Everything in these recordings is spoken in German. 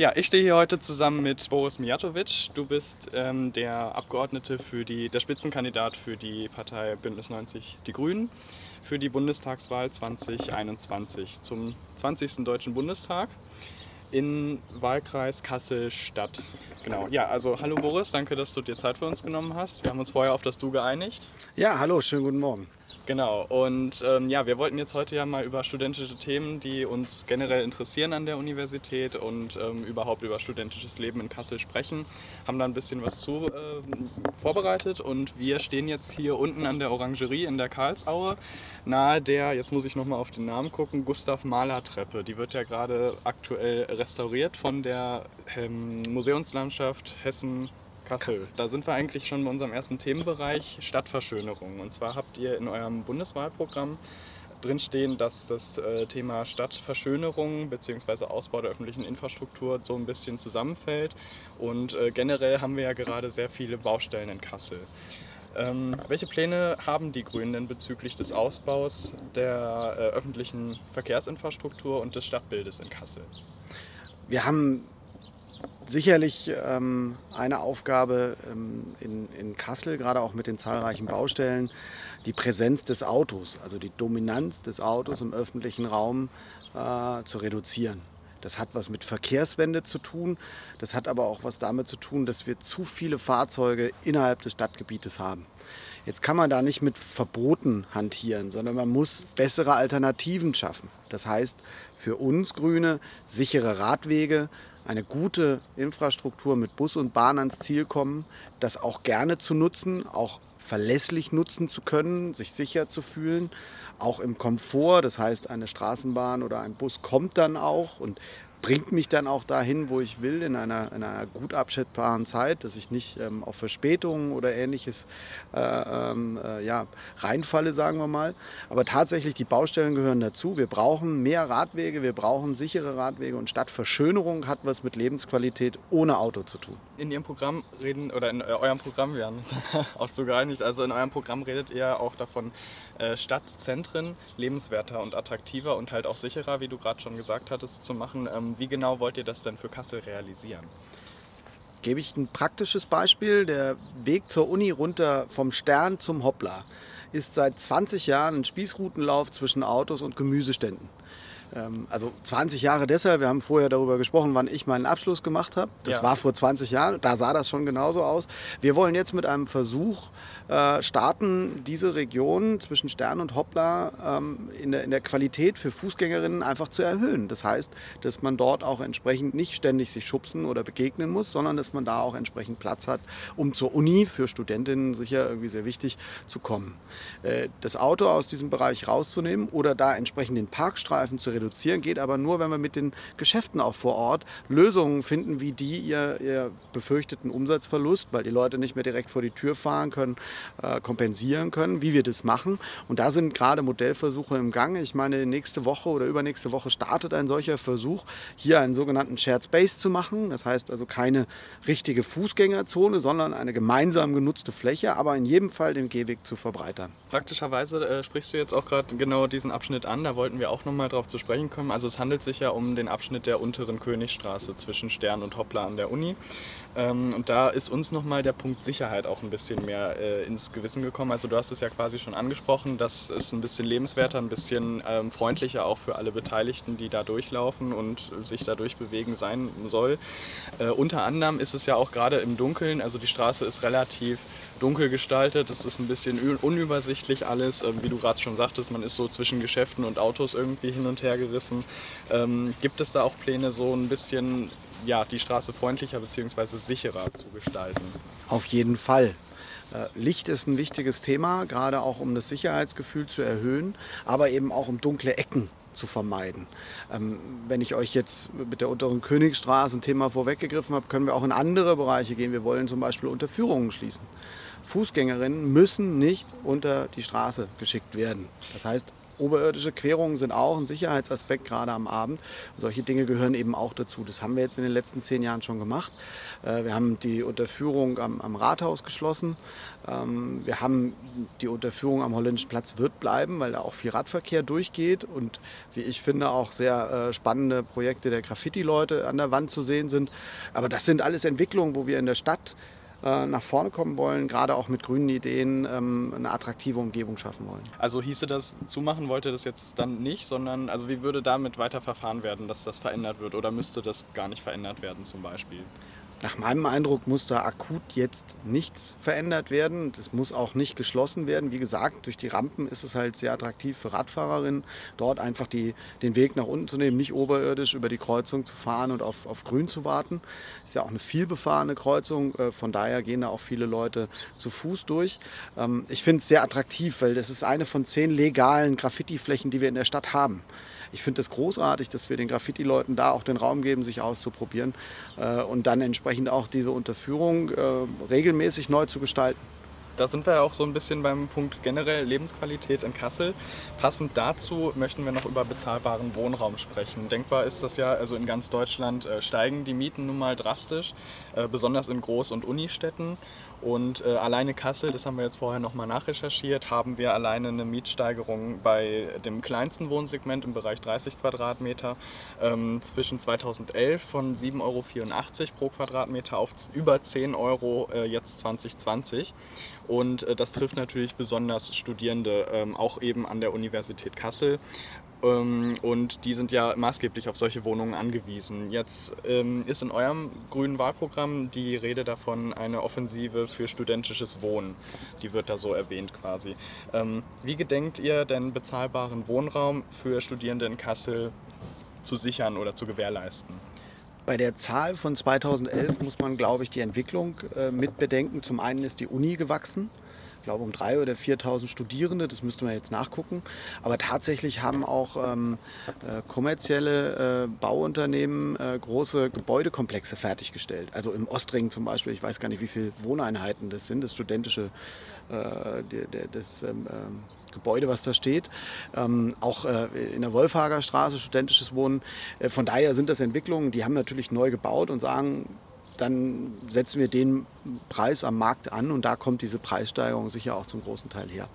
Ja, ich stehe hier heute zusammen mit Boris Mijatovic. Du bist ähm, der Abgeordnete für die, der Spitzenkandidat für die Partei Bündnis 90 Die Grünen für die Bundestagswahl 2021 zum 20. Deutschen Bundestag in Wahlkreis Kassel-Stadt. Genau, ja, also hallo Boris, danke, dass du dir Zeit für uns genommen hast. Wir haben uns vorher auf das Du geeinigt. Ja, hallo, schönen guten Morgen. Genau, und ähm, ja, wir wollten jetzt heute ja mal über studentische Themen, die uns generell interessieren an der Universität und ähm, überhaupt über studentisches Leben in Kassel sprechen. Haben da ein bisschen was zu äh, vorbereitet und wir stehen jetzt hier unten an der Orangerie in der Karlsaue, nahe der, jetzt muss ich nochmal auf den Namen gucken, Gustav Mahler Treppe. Die wird ja gerade aktuell restauriert von der ähm, Museumslandschaft Hessen Kassel. Da sind wir eigentlich schon bei unserem ersten Themenbereich Stadtverschönerung. Und zwar habt ihr in eurem Bundeswahlprogramm drinstehen, dass das äh, Thema Stadtverschönerung bzw. Ausbau der öffentlichen Infrastruktur so ein bisschen zusammenfällt. Und äh, generell haben wir ja gerade sehr viele Baustellen in Kassel. Ähm, welche Pläne haben die Grünen denn bezüglich des Ausbaus der äh, öffentlichen Verkehrsinfrastruktur und des Stadtbildes in Kassel? Wir haben sicherlich ähm, eine Aufgabe ähm, in, in Kassel, gerade auch mit den zahlreichen Baustellen, die Präsenz des Autos, also die Dominanz des Autos im öffentlichen Raum äh, zu reduzieren. Das hat was mit Verkehrswende zu tun. Das hat aber auch was damit zu tun, dass wir zu viele Fahrzeuge innerhalb des Stadtgebietes haben. Jetzt kann man da nicht mit Verboten hantieren, sondern man muss bessere Alternativen schaffen. Das heißt für uns Grüne sichere Radwege, eine gute Infrastruktur mit Bus und Bahn ans Ziel kommen, das auch gerne zu nutzen, auch verlässlich nutzen zu können, sich sicher zu fühlen, auch im Komfort. Das heißt, eine Straßenbahn oder ein Bus kommt dann auch und bringt mich dann auch dahin, wo ich will, in einer, in einer gut abschätzbaren Zeit, dass ich nicht ähm, auf Verspätungen oder ähnliches äh, ähm, äh, ja, reinfalle, sagen wir mal. Aber tatsächlich, die Baustellen gehören dazu. Wir brauchen mehr Radwege, wir brauchen sichere Radwege und Stadtverschönerung hat was mit Lebensqualität ohne Auto zu tun. In Ihrem Programm reden, oder in äh, eurem Programm, wir haben auch so geeinigt, also in eurem Programm redet ihr auch davon, Stadtzentren lebenswerter und attraktiver und halt auch sicherer, wie du gerade schon gesagt hattest, zu machen. Ähm, wie genau wollt ihr das denn für Kassel realisieren? Gebe ich ein praktisches Beispiel. Der Weg zur Uni runter vom Stern zum Hoppla ist seit 20 Jahren ein Spießrutenlauf zwischen Autos und Gemüseständen. Ähm, also 20 Jahre deshalb, wir haben vorher darüber gesprochen, wann ich meinen Abschluss gemacht habe. Das ja. war vor 20 Jahren, da sah das schon genauso aus. Wir wollen jetzt mit einem Versuch äh, starten, diese Region zwischen Stern und Hoppla ähm, in, der, in der Qualität für Fußgängerinnen einfach zu erhöhen. Das heißt, dass man dort auch entsprechend nicht ständig sich schubsen oder begegnen muss, sondern dass man da auch entsprechend Platz hat, um zur Uni für Studentinnen sicher irgendwie sehr wichtig zu kommen. Äh, das Auto aus diesem Bereich rauszunehmen oder da entsprechend den Parkstreifen zu reduzieren, reduzieren, geht aber nur, wenn wir mit den Geschäften auch vor Ort Lösungen finden, wie die ihr, ihr befürchteten Umsatzverlust, weil die Leute nicht mehr direkt vor die Tür fahren können, äh, kompensieren können, wie wir das machen. Und da sind gerade Modellversuche im Gang. Ich meine, nächste Woche oder übernächste Woche startet ein solcher Versuch, hier einen sogenannten Shared Space zu machen. Das heißt also keine richtige Fußgängerzone, sondern eine gemeinsam genutzte Fläche, aber in jedem Fall den Gehweg zu verbreitern. Praktischerweise äh, sprichst du jetzt auch gerade genau diesen Abschnitt an. Da wollten wir auch noch mal drauf zu sprechen sprechen kommen. Also es handelt sich ja um den Abschnitt der unteren Königstraße zwischen Stern und Hoppla an der Uni. Ähm, und da ist uns nochmal der Punkt Sicherheit auch ein bisschen mehr äh, ins Gewissen gekommen. Also du hast es ja quasi schon angesprochen, dass es ein bisschen lebenswerter, ein bisschen ähm, freundlicher auch für alle Beteiligten, die da durchlaufen und sich da durchbewegen sein soll. Äh, unter anderem ist es ja auch gerade im Dunkeln, also die Straße ist relativ dunkel gestaltet. Es ist ein bisschen unübersichtlich alles. Ähm, wie du gerade schon sagtest, man ist so zwischen Geschäften und Autos irgendwie hin und her gerissen. Ähm, gibt es da auch Pläne, so ein bisschen ja, die Straße freundlicher bzw. sicherer zu gestalten? Auf jeden Fall. Äh, Licht ist ein wichtiges Thema, gerade auch um das Sicherheitsgefühl zu erhöhen, aber eben auch um dunkle Ecken zu vermeiden. Ähm, wenn ich euch jetzt mit der unteren Königstraße ein Thema vorweggegriffen habe, können wir auch in andere Bereiche gehen. Wir wollen zum Beispiel Unterführungen schließen. Fußgängerinnen müssen nicht unter die Straße geschickt werden. Das heißt, Oberirdische Querungen sind auch ein Sicherheitsaspekt gerade am Abend. Solche Dinge gehören eben auch dazu. Das haben wir jetzt in den letzten zehn Jahren schon gemacht. Äh, wir haben die Unterführung am, am Rathaus geschlossen. Ähm, wir haben die Unterführung am Holländischen Platz wird bleiben, weil da auch viel Radverkehr durchgeht und wie ich finde auch sehr äh, spannende Projekte der Graffiti-Leute an der Wand zu sehen sind. Aber das sind alles Entwicklungen, wo wir in der Stadt nach vorne kommen wollen, gerade auch mit grünen Ideen ähm, eine attraktive Umgebung schaffen wollen. Also hieße das, zumachen wollte das jetzt dann nicht, sondern also wie würde damit weiter verfahren werden, dass das verändert wird oder müsste das gar nicht verändert werden zum Beispiel? Nach meinem Eindruck muss da akut jetzt nichts verändert werden. Das muss auch nicht geschlossen werden. Wie gesagt, durch die Rampen ist es halt sehr attraktiv für Radfahrerinnen, dort einfach die, den Weg nach unten zu nehmen, nicht oberirdisch über die Kreuzung zu fahren und auf, auf Grün zu warten. Ist ja auch eine vielbefahrene Kreuzung. Äh, von daher gehen da auch viele Leute zu Fuß durch. Ähm, ich finde es sehr attraktiv, weil das ist eine von zehn legalen Graffiti-Flächen, die wir in der Stadt haben ich finde es das großartig, dass wir den Graffiti-Leuten da auch den Raum geben, sich auszuprobieren äh, und dann entsprechend auch diese Unterführung äh, regelmäßig neu zu gestalten. Da sind wir auch so ein bisschen beim Punkt generell Lebensqualität in Kassel. Passend dazu möchten wir noch über bezahlbaren Wohnraum sprechen. Denkbar ist das ja, also in ganz Deutschland äh, steigen die Mieten nun mal drastisch, äh, besonders in Groß- und Unistädten. Und äh, alleine Kassel, das haben wir jetzt vorher nochmal nachrecherchiert, haben wir alleine eine Mietsteigerung bei dem kleinsten Wohnsegment im Bereich 30 Quadratmeter ähm, zwischen 2011 von 7,84 Euro pro Quadratmeter auf über 10 Euro äh, jetzt 2020. Und äh, das trifft natürlich besonders Studierende, ähm, auch eben an der Universität Kassel. Ähm, und die sind ja maßgeblich auf solche Wohnungen angewiesen. Jetzt ähm, ist in eurem grünen Wahlprogramm die Rede davon eine Offensive für studentisches Wohnen. Die wird da so erwähnt quasi. Ähm, wie gedenkt ihr denn bezahlbaren Wohnraum für Studierende in Kassel zu sichern oder zu gewährleisten? Bei der Zahl von 2011 muss man, glaube ich, die Entwicklung äh, mit bedenken. Zum einen ist die Uni gewachsen ich glaube um 3.000 oder 4.000 Studierende, das müsste man jetzt nachgucken. Aber tatsächlich haben auch ähm, äh, kommerzielle äh, Bauunternehmen äh, große Gebäudekomplexe fertiggestellt. Also im Ostring zum Beispiel, ich weiß gar nicht, wie viele Wohneinheiten das sind, das studentische, äh, das ähm, ähm, Gebäude, was da steht. Ähm, auch äh, in der Wolfhager Straße studentisches Wohnen. Äh, von daher sind das Entwicklungen, die haben natürlich neu gebaut und sagen, dann setzen wir den Preis am Markt an und da kommt diese Preissteigerung sicher auch zum großen Teil her.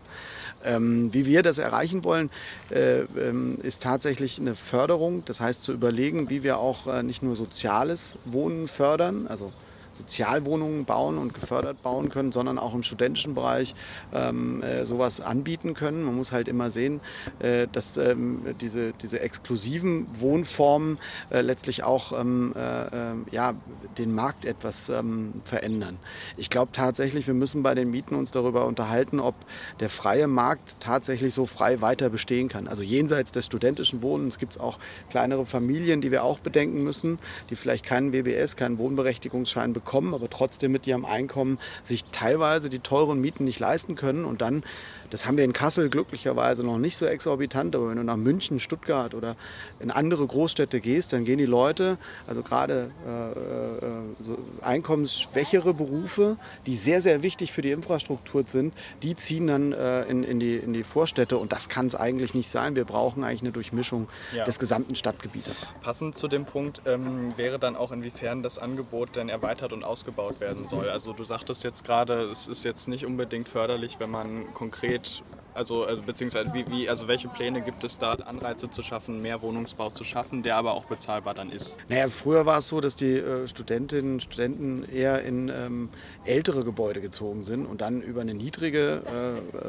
Ähm, wie wir das erreichen wollen, äh, ähm, ist tatsächlich eine Förderung. Das heißt zu überlegen, wie wir auch äh, nicht nur soziales Wohnen fördern, also Sozialwohnungen bauen und gefördert bauen können, sondern auch im studentischen Bereich ähm, äh, sowas anbieten können. Man muss halt immer sehen, äh, dass ähm, diese, diese exklusiven Wohnformen äh, letztlich auch ähm, äh, ähm, ja, den Markt etwas ähm, verändern. Ich glaube tatsächlich, wir müssen bei den Mieten uns darüber unterhalten, ob der freie Markt tatsächlich so frei weiter bestehen kann. Also jenseits des studentischen Wohnens gibt es auch kleinere Familien, die wir auch bedenken müssen, die vielleicht keinen WBS, keinen Wohnberechtigungsschein bekommen bekommen, aber trotzdem mit ihrem Einkommen sich teilweise die teuren Mieten nicht leisten können und dann das haben wir in Kassel glücklicherweise noch nicht so exorbitant, aber wenn du nach München, Stuttgart oder in andere Großstädte gehst, dann gehen die Leute, also gerade äh, äh, so einkommensschwächere Berufe, die sehr, sehr wichtig für die Infrastruktur sind, die ziehen dann äh, in, in, die, in die Vorstädte und das kann es eigentlich nicht sein. Wir brauchen eigentlich eine Durchmischung ja. des gesamten Stadtgebietes. Passend zu dem Punkt ähm, wäre dann auch, inwiefern das Angebot denn erweitert und ausgebaut werden soll. Also du sagtest jetzt gerade, es ist jetzt nicht unbedingt förderlich, wenn man konkret also, also beziehungsweise wie, wie, also welche Pläne gibt es da, Anreize zu schaffen, mehr Wohnungsbau zu schaffen, der aber auch bezahlbar dann ist? Naja, früher war es so, dass die äh, Studentinnen und Studenten eher in ähm, ältere Gebäude gezogen sind und dann über eine niedrige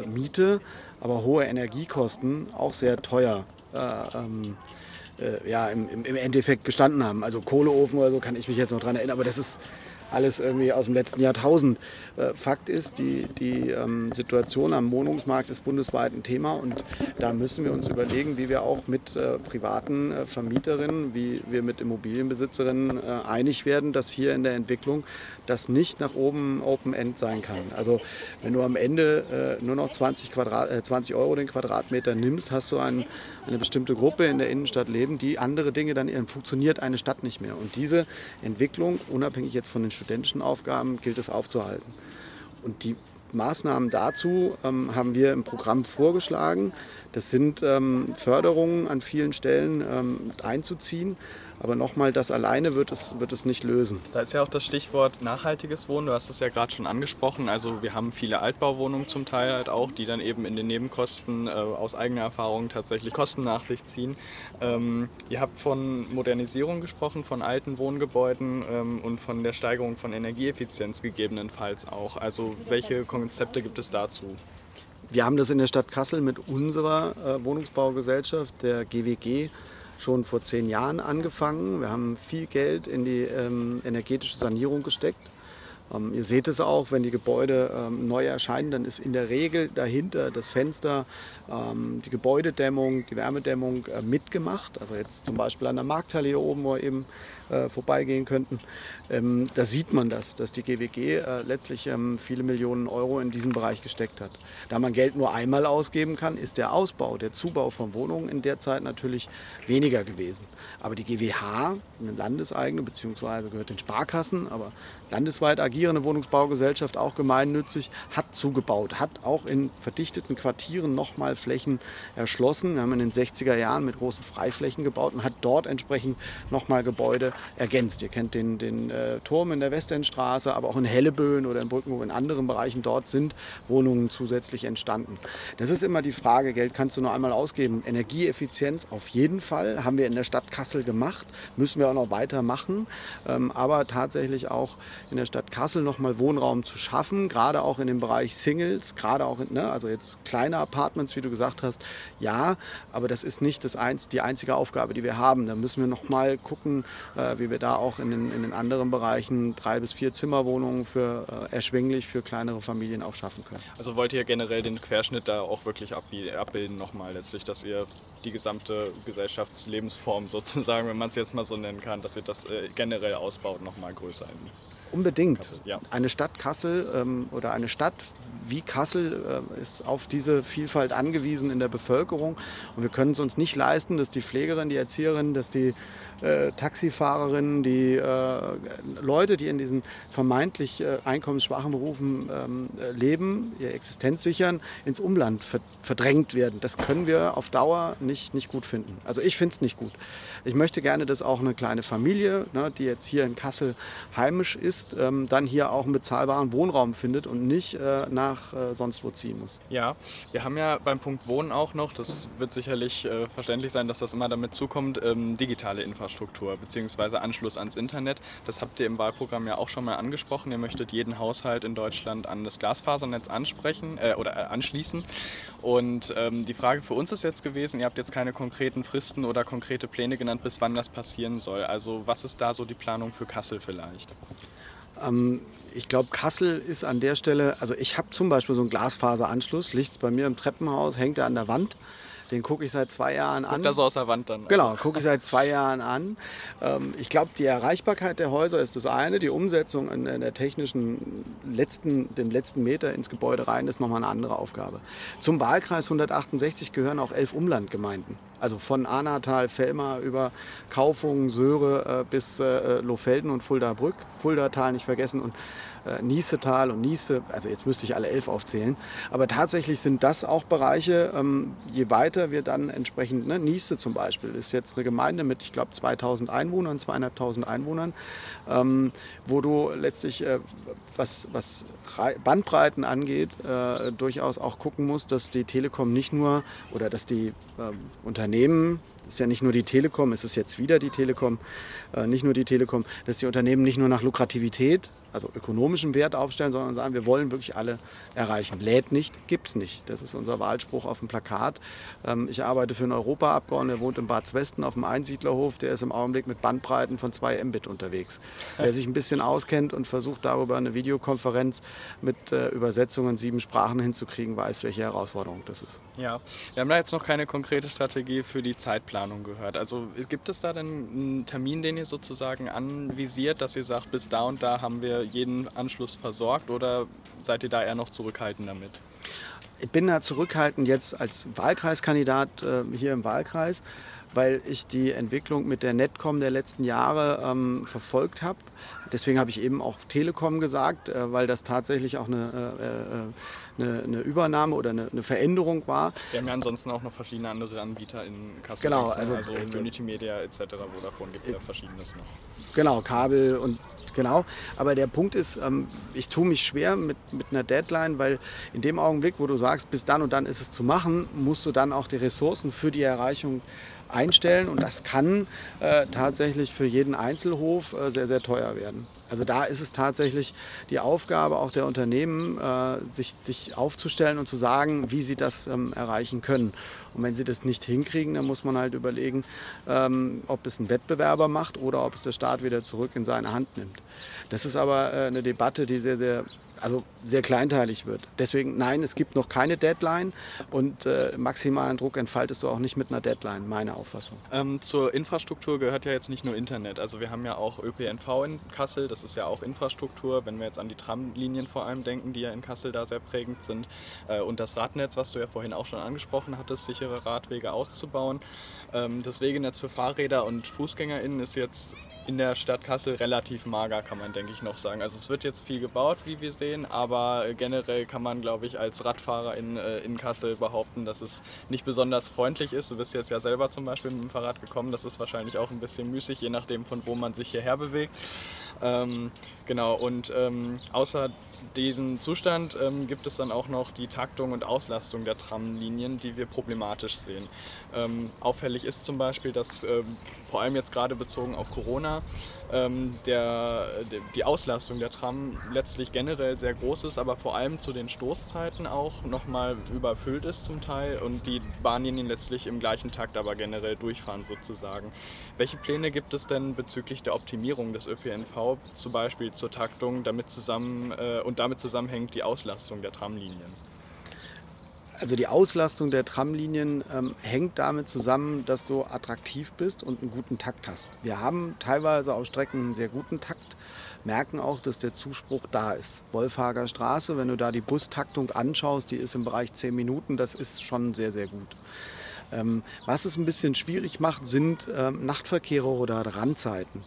äh, Miete, aber hohe Energiekosten auch sehr teuer äh, ähm, äh, ja, im, im, Endeffekt gestanden haben. Also Kohleofen oder so kann ich mich jetzt noch dran erinnern, aber das ist alles irgendwie aus dem letzten Jahrtausend. Äh, Fakt ist, die, die ähm, Situation am Wohnungsmarkt ist bundesweit ein Thema und da müssen wir uns überlegen, wie wir auch mit äh, privaten äh, Vermieterinnen, wie wir mit Immobilienbesitzerinnen einig werden, dass hier in der Entwicklung das nicht nach oben Open-End sein kann. Also wenn du am Ende äh, nur noch 20, Quadrat, 20 äh, Euro den Quadratmeter nimmst, hast du ein, eine bestimmte Gruppe in der Innenstadt leben, die andere Dinge dann funktioniert eine Stadt nicht mehr. Und diese Entwicklung, unabhängig jetzt von den studentischen Aufgaben gilt es aufzuhalten. Und die Maßnahmen dazu ähm, haben wir im Programm vorgeschlagen. Das sind ähm, Förderungen an vielen Stellen ähm, einzuziehen. Aber nochmal, das alleine wird es, wird es nicht lösen. Da ist ja auch das Stichwort nachhaltiges Wohnen. Du hast es ja gerade schon angesprochen. Also wir haben viele Altbauwohnungen zum Teil halt auch, die dann eben in den Nebenkosten äh, aus eigener Erfahrung tatsächlich Kosten nach sich ziehen. Ähm, ihr habt von Modernisierung gesprochen, von alten Wohngebäuden ähm, und von der Steigerung von Energieeffizienz gegebenenfalls auch. Also welche Konzepte gibt es dazu? Wir haben das in der Stadt Kassel mit unserer äh, Wohnungsbaugesellschaft, der GWG, schon vor zehn Jahren angefangen. Wir haben viel Geld in die ähm, energetische Sanierung gesteckt. Ähm, ihr seht es auch, wenn die Gebäude ähm, neu erscheinen, dann ist in der Regel dahinter das Fenster, ähm, die Gebäudedämmung, die Wärmedämmung äh, mitgemacht. Also jetzt zum Beispiel an der Markthalle hier oben, wo wir eben äh, vorbeigehen könnten. Ähm, da sieht man das, dass die GWG äh, letztlich ähm, viele Millionen Euro in diesen Bereich gesteckt hat. Da man Geld nur einmal ausgeben kann, ist der Ausbau, der Zubau von Wohnungen in der Zeit natürlich weniger gewesen. Aber die GWH, eine landeseigene, beziehungsweise gehört den Sparkassen, aber landesweit agierende Wohnungsbaugesellschaft, auch gemeinnützig, hat zugebaut, hat auch in verdichteten Quartieren nochmal Flächen erschlossen. Wir haben in den 60er Jahren mit großen Freiflächen gebaut und hat dort entsprechend nochmal Gebäude ergänzt. Ihr kennt den, den äh, Turm in der Westendstraße, aber auch in Helleböen oder in Brücken, wo in anderen Bereichen dort sind Wohnungen zusätzlich entstanden. Das ist immer die Frage, Geld kannst du nur einmal ausgeben. Energieeffizienz auf jeden Fall, haben wir in der Stadt Kassel gemacht, müssen wir auch noch weitermachen, ähm, aber tatsächlich auch in der Stadt Kassel nochmal Wohnraum zu schaffen, gerade auch in dem Bereich Singles, gerade auch, in, ne, also jetzt kleine Apartments, wie du gesagt hast, ja, aber das ist nicht das einz die einzige Aufgabe, die wir haben. Da müssen wir nochmal gucken, äh, wie wir da auch in den, in den anderen Bereichen drei bis vier Zimmerwohnungen für äh, erschwinglich für kleinere Familien auch schaffen können. Also wollt ihr generell den Querschnitt da auch wirklich abbilden nochmal letztlich, dass ihr die gesamte Gesellschaftslebensform sozusagen, wenn man es jetzt mal so nennen kann, dass ihr das äh, generell ausbaut, nochmal größer Unbedingt. Kassel, ja. Eine Stadt Kassel ähm, oder eine Stadt wie Kassel äh, ist auf diese Vielfalt angewiesen in der Bevölkerung. Und wir können es uns nicht leisten, dass die Pflegerin, die Erzieherin, dass die äh, Taxifahrerinnen, die äh, Leute, die in diesen vermeintlich äh, einkommensschwachen Berufen ähm, äh, leben, ihre Existenz sichern, ins Umland verdrängt werden. Das können wir auf Dauer nicht, nicht gut finden. Also ich finde es nicht gut. Ich möchte gerne, dass auch eine kleine Familie, ne, die jetzt hier in Kassel heimisch ist, ähm, dann hier auch einen bezahlbaren Wohnraum findet und nicht äh, nach äh, sonst wo ziehen muss. Ja, wir haben ja beim Punkt Wohnen auch noch, das wird sicherlich äh, verständlich sein, dass das immer damit zukommt, ähm, digitale Infrastruktur bzw. Anschluss ans Internet. Das habt ihr im Wahlprogramm ja auch schon mal angesprochen. Ihr möchtet jeden Haushalt in Deutschland an das Glasfasernetz ansprechen äh, oder äh, anschließen. Und ähm, die Frage für uns ist jetzt gewesen, ihr habt jetzt keine konkreten Fristen oder konkrete Pläne genannt, bis wann das passieren soll. Also was ist da so die Planung für Kassel vielleicht? Ähm, ich glaube, Kassel ist an der Stelle, also ich habe zum Beispiel so einen Glasfaseranschluss, liegt bei mir im Treppenhaus, hängt er an der Wand. Den gucke ich seit zwei Jahren an. Guckt das aus der Wand dann? Genau, gucke ich seit zwei Jahren an. Ähm, ich glaube, die Erreichbarkeit der Häuser ist das eine. Die Umsetzung in, in der technischen letzten, dem letzten Meter ins Gebäude rein ist nochmal eine andere Aufgabe. Zum Wahlkreis 168 gehören auch elf Umlandgemeinden. Also von Anatal, Fellmar über Kaufungen, Söhre äh, bis äh, Lohfelden und Fulda-Brück. Fuldatal nicht vergessen und äh, Niesetal und Niese, also jetzt müsste ich alle elf aufzählen. Aber tatsächlich sind das auch Bereiche, ähm, je weiter wir dann entsprechend, ne, Niese zum Beispiel ist jetzt eine Gemeinde mit, ich glaube, 2000 Einwohnern, zweieinhalbtausend Einwohnern, ähm, wo du letztlich, äh, was, was Bandbreiten angeht, äh, durchaus auch gucken musst, dass die Telekom nicht nur oder dass die ähm, Unternehmen es ist ja nicht nur die Telekom, es ist jetzt wieder die Telekom, äh, nicht nur die Telekom, dass die Unternehmen nicht nur nach Lukrativität, also ökonomischem Wert aufstellen, sondern sagen, wir wollen wirklich alle erreichen. Lädt nicht, gibt es nicht. Das ist unser Wahlspruch auf dem Plakat. Ähm, ich arbeite für einen Europaabgeordneten, der wohnt in Bad Zwesten auf dem Einsiedlerhof, der ist im Augenblick mit Bandbreiten von 2 Mbit unterwegs. Wer sich ein bisschen auskennt und versucht darüber eine Videokonferenz mit äh, Übersetzungen sieben Sprachen hinzukriegen, weiß, welche Herausforderung das ist. Ja, wir haben da jetzt noch keine konkrete Strategie für die Zeitplanung Planung gehört. Also gibt es da denn einen Termin, den ihr sozusagen anvisiert, dass ihr sagt, bis da und da haben wir jeden Anschluss versorgt oder seid ihr da eher noch zurückhaltend damit? Ich bin da zurückhaltend jetzt als Wahlkreiskandidat äh, hier im Wahlkreis. weil ich die Entwicklung mit der Netcom der letzten Jahre ähm, verfolgt habe. Deswegen habe ich eben auch Telekom gesagt, äh, weil das tatsächlich auch eine, äh, äh eine, eine, Übernahme oder eine, eine, Veränderung war. Wir haben ja ansonsten auch noch verschiedene andere Anbieter in Kassel. Genau, ne? also, also Unity Media etc. Vodafone gibt es ja verschiedenes noch. Genau, Kabel und genau. Aber der Punkt ist, ähm, ich tue mich schwer mit, mit einer Deadline, weil in dem Augenblick, wo du sagst, bis dann und dann ist es zu machen, musst du dann auch die Ressourcen für die Erreichung einstellen und das kann äh, tatsächlich für jeden Einzelhof äh, sehr, sehr teuer werden. Also da ist es tatsächlich die Aufgabe auch der Unternehmen, äh, sich, sich aufzustellen und zu sagen, wie sie das ähm, erreichen können. Und wenn sie das nicht hinkriegen, dann muss man halt überlegen, ähm, ob es ein Wettbewerber macht oder ob es der Staat wieder zurück in seine Hand nimmt. Das ist aber äh, eine Debatte, die sehr, sehr also sehr kleinteilig wird. Deswegen, nein, es gibt noch keine Deadline und äh, maximalen Druck entfaltest du auch nicht mit einer Deadline, meine Auffassung. Ähm, zur Infrastruktur gehört ja jetzt nicht nur Internet. Also wir haben ja auch ÖPNV in Kassel, das ist ja auch Infrastruktur, wenn wir jetzt an die Tramlinien vor allem denken, die ja in Kassel da sehr prägend sind. Äh, und das Radnetz, was du ja vorhin auch schon angesprochen hattest, sichere Radwege auszubauen. Ähm, das Wegenetz für Fahrräder und FußgängerInnen ist jetzt in der Stadt Kassel relativ mager, kann man denke ich noch sagen. Also es wird jetzt viel gebaut, wie wir sehen, aber generell kann man, glaube ich, als Radfahrer in, äh, in Kassel behaupten, dass es nicht besonders freundlich ist. Du bist jetzt ja selber zum Beispiel mit dem Fahrrad gekommen, das ist wahrscheinlich auch ein bisschen müßig, je nachdem von wo man sich hierher bewegt. Ähm, genau, und ähm, außer diesem Zustand ähm, gibt es dann auch noch die Taktung und Auslastung der Tramlinien, die wir problematisch sehen. Ähm, auffällig ist zum Beispiel, dass ähm, vor allem jetzt gerade bezogen auf Corona ähm, der, die Auslastung der Tram letztlich generell sehr groß ist, aber vor allem zu den Stoßzeiten auch nochmal überfüllt ist zum Teil und die Bahnlinien letztlich im gleichen Takt aber generell durchfahren sozusagen. Welche Pläne gibt es denn bezüglich der Optimierung des ÖPNV, zum Beispiel zur Taktung, damit zusammen äh, und damit zusammenhängt die Auslastung der Tramlinien? Also die Auslastung der Tramlinien ähm, hängt damit zusammen, dass du attraktiv bist und einen guten Takt hast. Wir haben teilweise auf Strecken einen sehr guten Takt, merken auch, dass der Zuspruch da ist. Wolfhager Straße, wenn du da die Bustaktung anschaust, die ist im Bereich 10 Minuten, das ist schon sehr, sehr gut. Ähm, was es ein bisschen schwierig macht, sind ähm, Nachtverkehre oder Randzeiten.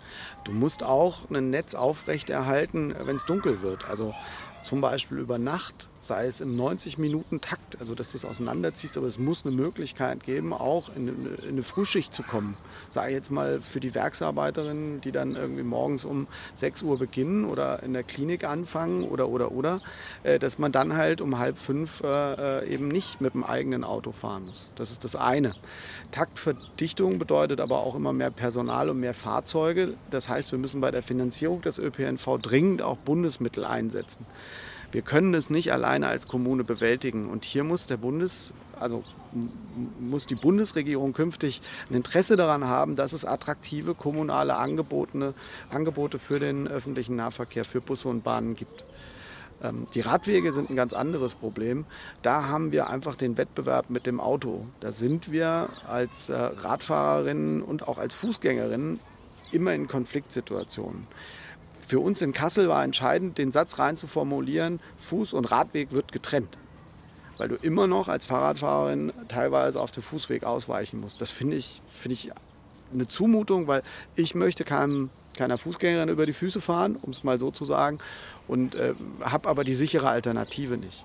Du musst auch ein Netz aufrechterhalten, wenn es dunkel wird. Also zum Beispiel über Nacht, sei es im 90-Minuten-Takt, also dass du es auseinanderziehst, aber es muss eine Möglichkeit geben, auch in, in eine Frühschicht zu kommen. Sei jetzt mal für die Werksarbeiterinnen, die dann irgendwie morgens um 6 Uhr beginnen oder in der Klinik anfangen oder oder oder, äh, dass man dann halt um halb fünf äh, eben nicht mit dem eigenen Auto fahren muss. Das ist das eine. Taktverdichtung bedeutet aber auch immer mehr Personal und mehr Fahrzeuge. Das heißt, wir müssen bei der Finanzierung des ÖPNV dringend auch Bundesmittel einsetzen. Wir können es nicht alleine als Kommune bewältigen. Und hier muss der Bundes, also muss die Bundesregierung künftig ein Interesse daran haben, dass es attraktive kommunale Angebote, Angebote für den öffentlichen Nahverkehr, für Busse und Bahnen gibt. Ähm, die Radwege sind ein ganz anderes Problem. Da haben wir einfach den Wettbewerb mit dem Auto. Da sind wir als äh, Radfahrerinnen und auch als Fußgängerinnen immer in Konfliktsituationen. Für uns in Kassel war entscheidend, den Satz rein zu formulieren, Fuß- und Radweg wird getrennt. Weil du immer noch als Fahrradfahrerin teilweise auf den Fußweg ausweichen musst. Das finde ich, find ich eine Zumutung, weil ich möchte keinem, keiner Fußgängerin über die Füße fahren, um es mal so zu sagen, und äh, habe aber die sichere Alternative nicht.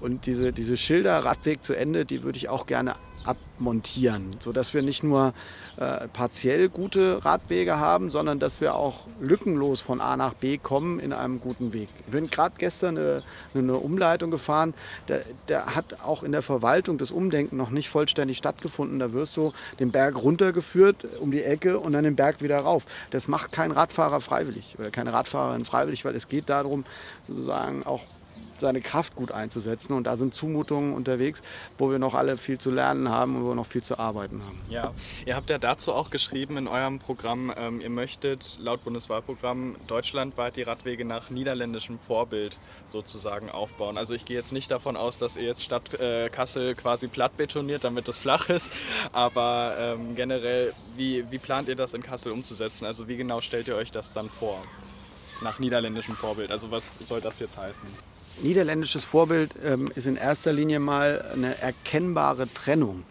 Und diese, diese Schilder Radweg zu Ende, die würde ich auch gerne abmontieren, sodass wir nicht nur äh, partiell gute Radwege haben, sondern dass wir auch lückenlos von A nach B kommen in einem guten Weg. Ich bin gerade gestern eine, eine, Umleitung gefahren, der, der, hat auch in der Verwaltung das Umdenken noch nicht vollständig stattgefunden. Da wirst du den Berg runtergeführt um die Ecke und dann den Berg wieder rauf. Das macht kein Radfahrer freiwillig oder keine Radfahrerin freiwillig, weil es geht darum, sozusagen auch seine Kraft gut einzusetzen. Und da sind Zumutungen unterwegs, wo wir noch alle viel zu lernen haben und wo wir noch viel zu arbeiten haben. Ja, ihr habt ja dazu auch geschrieben in eurem Programm, ähm, ihr möchtet laut Bundeswahlprogramm deutschlandweit die Radwege nach niederländischem Vorbild sozusagen aufbauen. Also ich gehe jetzt nicht davon aus, dass ihr jetzt Stadt äh, Kassel quasi platt betoniert, damit es flach ist. Aber ähm, generell, wie, wie plant ihr das in Kassel umzusetzen? Also wie genau stellt ihr euch das dann vor? Nach niederländischem Vorbild. Also was soll das jetzt heißen? Niederländisches Vorbild ähm, ist in erster Linie mal eine erkennbare Trennung.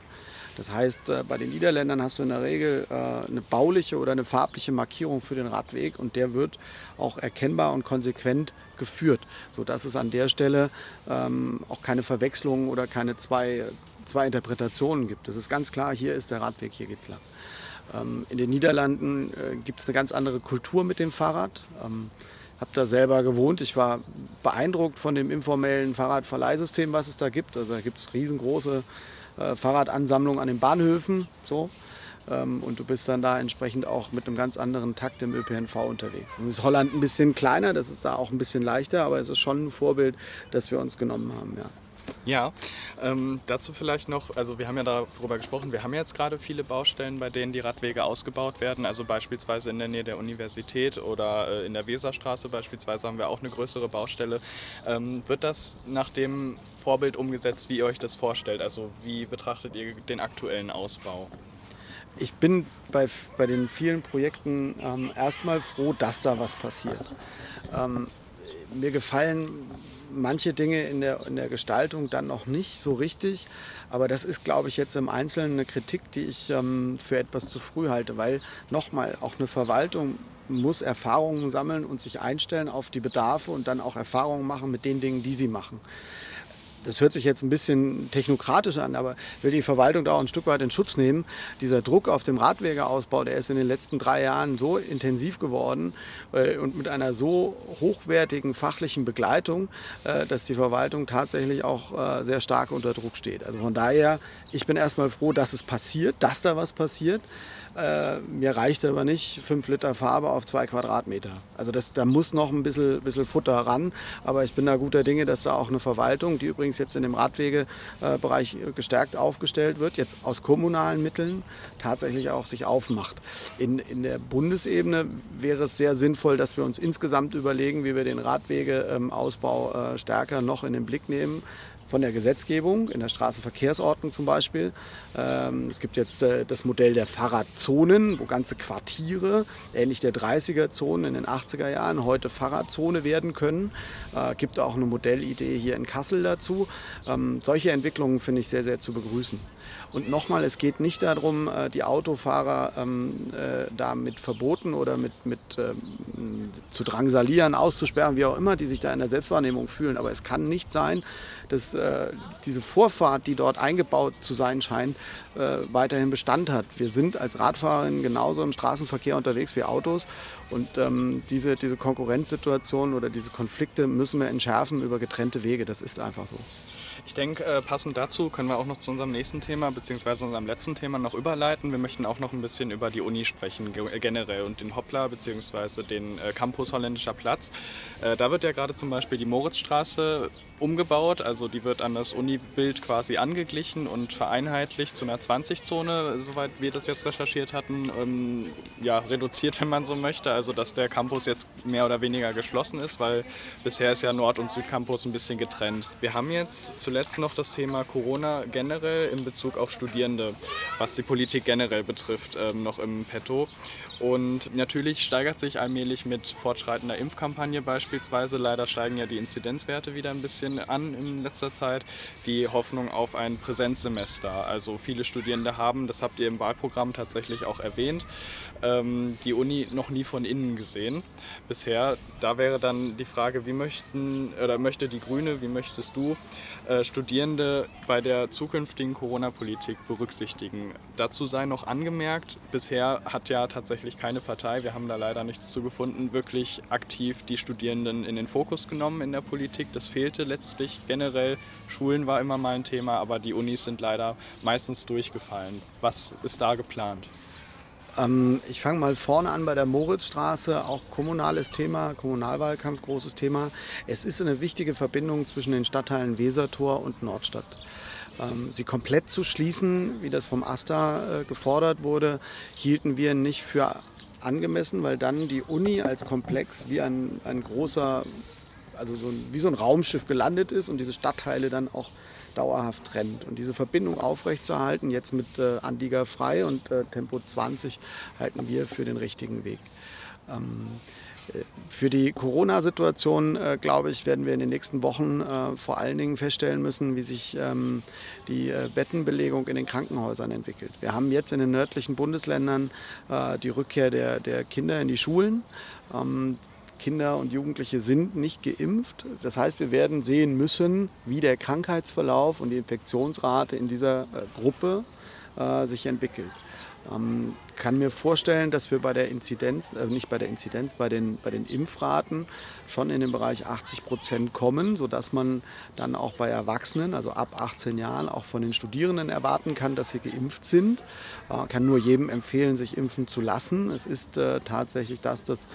Das heißt, äh, bei den Niederländern hast du in der Regel äh, eine bauliche oder eine farbliche Markierung für den Radweg und der wird auch erkennbar und konsequent geführt, sodass es an der Stelle ähm, auch keine Verwechslungen oder keine zwei, zwei Interpretationen gibt. Das ist ganz klar, hier ist der Radweg, hier geht's lang. Ähm, in den Niederlanden äh, gibt es eine ganz andere Kultur mit dem Fahrrad. Habe da selber gewohnt. Ich war beeindruckt von dem informellen Fahrradverleihsystem, was es da gibt. Also da gibt es riesengroße äh, Fahrradansammlungen an den Bahnhöfen. So. Ähm, und du bist dann da entsprechend auch mit einem ganz anderen Takt im ÖPNV unterwegs. Nun ist Holland ein bisschen kleiner, das ist da auch ein bisschen leichter, aber es ist schon ein Vorbild, das wir uns genommen haben. Ja. Ja, ähm, dazu vielleicht noch, also wir haben ja darüber gesprochen, wir haben jetzt gerade viele Baustellen, bei denen die Radwege ausgebaut werden, also beispielsweise in der Nähe der Universität oder äh, in der Weserstraße beispielsweise haben wir auch eine größere Baustelle. Ähm, wird das nach dem Vorbild umgesetzt, wie ihr euch das vorstellt? Also wie betrachtet ihr den aktuellen Ausbau? Ich bin bei, bei den vielen Projekten ähm, erstmal froh, dass da was passiert. Ähm, mir gefallen manche Dinge in der, in der Gestaltung dann noch nicht so richtig. Aber das ist, glaube ich, jetzt im Einzelnen eine Kritik, die ich ähm, für etwas zu früh halte, weil nochmal auch eine Verwaltung muss Erfahrungen sammeln und sich einstellen auf die Bedarfe und dann auch Erfahrungen machen mit den Dingen, die sie machen das hört sich jetzt ein bisschen technokratisch an, aber will die Verwaltung da auch ein Stück weit in Schutz nehmen. Dieser Druck auf dem Radwegeausbau, der ist in den letzten drei Jahren so intensiv geworden äh, und mit einer so hochwertigen fachlichen Begleitung, äh, dass die Verwaltung tatsächlich auch äh, sehr stark unter Druck steht. Also von daher, ich bin erstmal froh, dass es passiert, dass da was passiert. Äh, mir reicht aber nicht fünf Liter Farbe auf zwei Quadratmeter. Also das, da muss noch ein bisschen, bisschen Futter ran. Aber ich bin da guter Dinge, dass da auch eine Verwaltung, die übrigens jetzt in dem Radwegebereich gestärkt aufgestellt wird, jetzt aus kommunalen Mitteln tatsächlich auch sich aufmacht. In, in der Bundesebene wäre es sehr sinnvoll, dass wir uns insgesamt überlegen, wie wir den Radwegeausbau äh, stärker noch in den Blick nehmen von der Gesetzgebung, in der Straßenverkehrsordnung zum Beispiel. Ähm, es gibt jetzt äh, das Modell der Fahrradzonen, wo ganze Quartiere, ähnlich der 30er-Zonen in den 80er Jahren, heute Fahrradzone werden können. Es äh, gibt auch eine Modellidee hier in Kassel dazu. Ähm, solche Entwicklungen finde ich sehr, sehr zu begrüßen. Und nochmal, es geht nicht darum, äh, die Autofahrer ähm, äh, da mit Verboten oder mit, mit ähm, zu drangsalieren, auszusperren, wie auch immer, die sich da in der Selbstwahrnehmung fühlen. Aber es kann nicht sein, dass äh, diese Vorfahrt, die dort eingebaut zu sein scheint, äh, weiterhin Bestand hat. Wir sind als Radfahrerinnen genauso im Straßenverkehr unterwegs wie Autos und ähm, diese, diese Konkurrenzsituation oder diese Konflikte müssen wir entschärfen über getrennte Wege. Das ist einfach so. Ich denke, äh, passend dazu können wir auch noch zu unserem nächsten Thema bzw. unserem letzten Thema noch überleiten. Wir möchten auch noch ein bisschen über die Uni sprechen äh, generell und den Hoppla bzw. den äh, Campus Holländischer Platz. Da wird ja gerade zum Beispiel die Moritzstraße umgebaut, also die wird an das Uni-Bild quasi angeglichen und vereinheitlicht zu einer 20-Zone, soweit wir das jetzt recherchiert hatten, ähm, ja, reduziert, wenn man so möchte, also dass der Campus jetzt mehr oder weniger geschlossen ist, weil bisher ist ja Nord- und Südcampus ein bisschen getrennt. Wir haben jetzt zuletzt noch das Thema Corona generell in Bezug auf Studierende, was die Politik generell betrifft, ähm, noch im Petto. Und natürlich steigert sich allmählich mit fortschreitender Impfkampagne beispielsweise, leider steigen ja die Inzidenzwerte wieder ein bisschen an in letzter Zeit, die Hoffnung auf ein Präsenzsemester. Also viele Studierende haben, das habt ihr im Wahlprogramm tatsächlich auch erwähnt, ähm, die Uni noch nie von innen gesehen bisher. Da wäre dann die Frage, wie möchten oder möchte die Grüne, wie möchtest du äh, Studierende bei der zukünftigen Corona-Politik berücksichtigen? Dazu sei noch angemerkt, bisher hat ja tatsächlich keine Partei, wir haben da leider nichts zu gefunden, wirklich aktiv die Studierenden in den Fokus genommen in der Politik. Das fehlte letztlich generell. Schulen war immer mal ein Thema, aber die Unis sind leider meistens durchgefallen. Was ist da geplant? Ähm, ich fange mal vorne an bei der Moritzstraße, auch kommunales Thema, Kommunalwahlkampf, großes Thema. Es ist eine wichtige Verbindung zwischen den Stadtteilen Wesertor und Nordstadt. Ähm, sie komplett zu schließen, wie das vom AStA äh, gefordert wurde, hielten wir nicht für angemessen, weil dann die Uni als Komplex wie ein, ein großer, also so ein, wie so ein Raumschiff gelandet ist und diese Stadtteile dann auch dauerhaft trennt. Und diese Verbindung aufrechtzuerhalten, jetzt mit äh, Anlieger frei und äh, Tempo 20, halten wir für den richtigen Weg. Ähm, Für die Corona-Situation, äh, glaube ich, werden wir in den nächsten Wochen äh, vor allen Dingen feststellen müssen, wie sich ähm, die äh, Bettenbelegung in den Krankenhäusern entwickelt. Wir haben jetzt in den nördlichen Bundesländern äh, die Rückkehr der, der Kinder in die Schulen. Ähm, Kinder und Jugendliche sind nicht geimpft. Das heißt, wir werden sehen müssen, wie der Krankheitsverlauf und die Infektionsrate in dieser äh, Gruppe äh, sich entwickelt. Ähm, kann mir vorstellen, dass wir bei der Inzidenz, äh, nicht bei der Inzidenz, bei den, bei den Impfraten schon in den Bereich 80 Prozent kommen, sodass man dann auch bei Erwachsenen, also ab 18 Jahren, auch von den Studierenden erwarten kann, dass sie geimpft sind. Äh, kann nur jedem empfehlen, sich impfen zu lassen. Es ist äh, tatsächlich das, das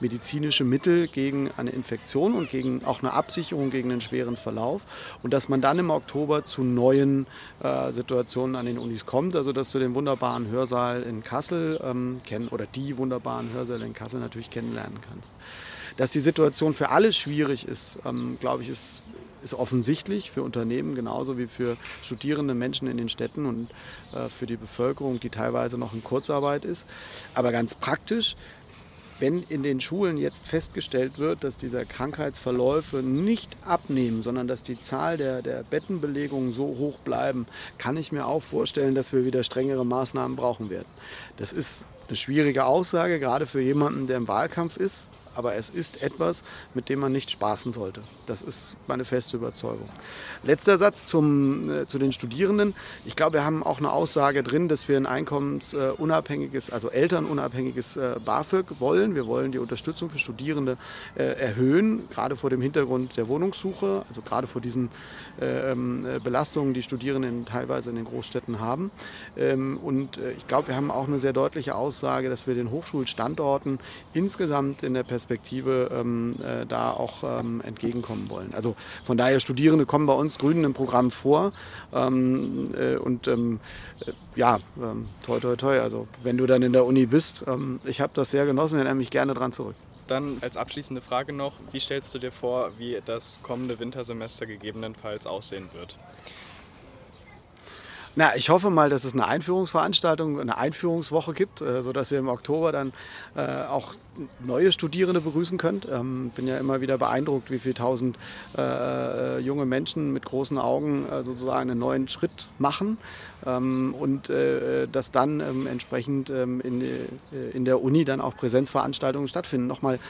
medizinische Mittel gegen eine Infektion und gegen auch eine Absicherung gegen einen schweren Verlauf und dass man dann im Oktober zu neuen äh, Situationen an den Unis kommt, also dass du den wunderbaren Hörsaal in Kassel ähm, kennen oder die wunderbaren Hörsäle in Kassel natürlich kennenlernen kannst. Dass die Situation für alle schwierig ist, ähm, glaube ich, ist ist offensichtlich für Unternehmen genauso wie für studierende Menschen in den Städten und äh, für die Bevölkerung, die teilweise noch in Kurzarbeit ist. Aber ganz praktisch wenn in den Schulen jetzt festgestellt wird, dass diese Krankheitsverläufe nicht abnehmen, sondern dass die Zahl der, der Bettenbelegungen so hoch bleiben, kann ich mir auch vorstellen, dass wir wieder strengere Maßnahmen brauchen werden. Das ist eine schwierige Aussage, gerade für jemanden, der im Wahlkampf ist aber es ist etwas, mit dem man nicht spaßen sollte. Das ist meine feste Überzeugung. Letzter Satz zum, äh, zu den Studierenden. Ich glaube, wir haben auch eine Aussage drin, dass wir ein einkommensunabhängiges, also elternunabhängiges äh, BAföG wollen. Wir wollen die Unterstützung für Studierende äh, erhöhen, gerade vor dem Hintergrund der Wohnungssuche, also gerade vor diesen äh, ähm, Belastungen, die Studierenden teilweise in den Großstädten haben. Ähm, und äh, ich glaube, wir haben auch eine sehr deutliche Aussage, dass wir den Hochschulstandorten insgesamt in der Perspektive Perspektive ähm, äh, da auch ähm, entgegenkommen wollen. Also von daher, Studierende kommen bei uns Grünen im Programm vor. Ähm, äh, und ähm, äh, ja, ähm, toi, toi, toi. Also wenn du dann in der Uni bist, ähm, ich habe das sehr genossen, erinnere mich gerne dran zurück. Dann als abschließende Frage noch, wie stellst du dir vor, wie das kommende Wintersemester gegebenenfalls aussehen wird? Na, ich hoffe mal, dass es eine Einführungsveranstaltung, eine Einführungswoche gibt, äh, sodass ihr im Oktober dann äh, auch neue Studierende begrüßen könnt. Ich ähm, bin ja immer wieder beeindruckt, wie viele tausend äh, junge Menschen mit großen Augen sozusagen einen neuen Schritt machen ähm, und dass dann ähm, entsprechend in, der Uni dann auch Präsenzveranstaltungen stattfinden. Nochmal,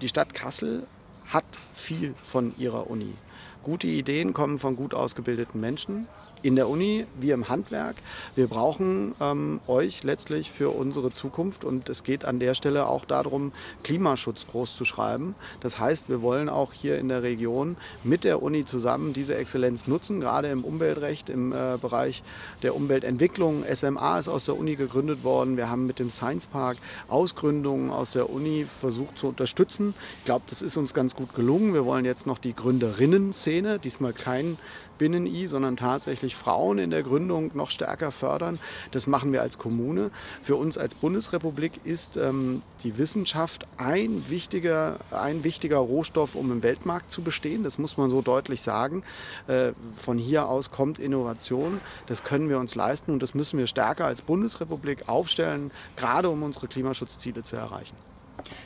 die Stadt Kassel hat viel von ihrer Uni. Gute Ideen kommen von gut ausgebildeten Menschen in der Uni, wir im Handwerk. Wir brauchen ähm, euch letztlich für unsere Zukunft und es geht an der Stelle auch darum, Klimaschutz groß zu schreiben. Das heißt, wir wollen auch hier in der Region mit der Uni zusammen diese Exzellenz nutzen, gerade im Umweltrecht, im äh, Bereich der Umweltentwicklung. SMA ist aus der Uni gegründet worden. Wir haben mit dem Science Park Ausgründungen aus der Uni versucht zu unterstützen. Ich glaube, das ist uns ganz gut gelungen. Wir wollen jetzt noch die Gründerinnen-Szene, diesmal kein Binnen-I, sondern tatsächlich Frauen in der Gründung noch stärker fördern. Das machen wir als Kommune. Für uns als Bundesrepublik ist ähm, die Wissenschaft ein wichtiger, ein wichtiger Rohstoff, um im Weltmarkt zu bestehen. Das muss man so deutlich sagen. Äh, von hier aus kommt Innovation. Das können wir uns leisten und das müssen wir stärker als Bundesrepublik aufstellen, gerade um unsere Klimaschutzziele zu erreichen.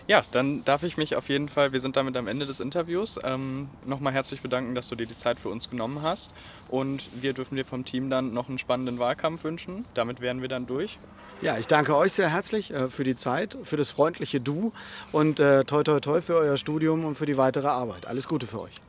Ja, dann darf ich mich auf jeden Fall, wir sind damit am Ende des Interviews, ähm, nochmal herzlich bedanken, dass du dir die Zeit für uns genommen hast. Und wir dürfen dir vom Team dann noch einen spannenden Wahlkampf wünschen. Damit wären wir dann durch. Ja, ich danke euch sehr herzlich äh, für die Zeit, für das freundliche Du und äh, toi toi toi für euer Studium und für die weitere Arbeit. Alles Gute für euch.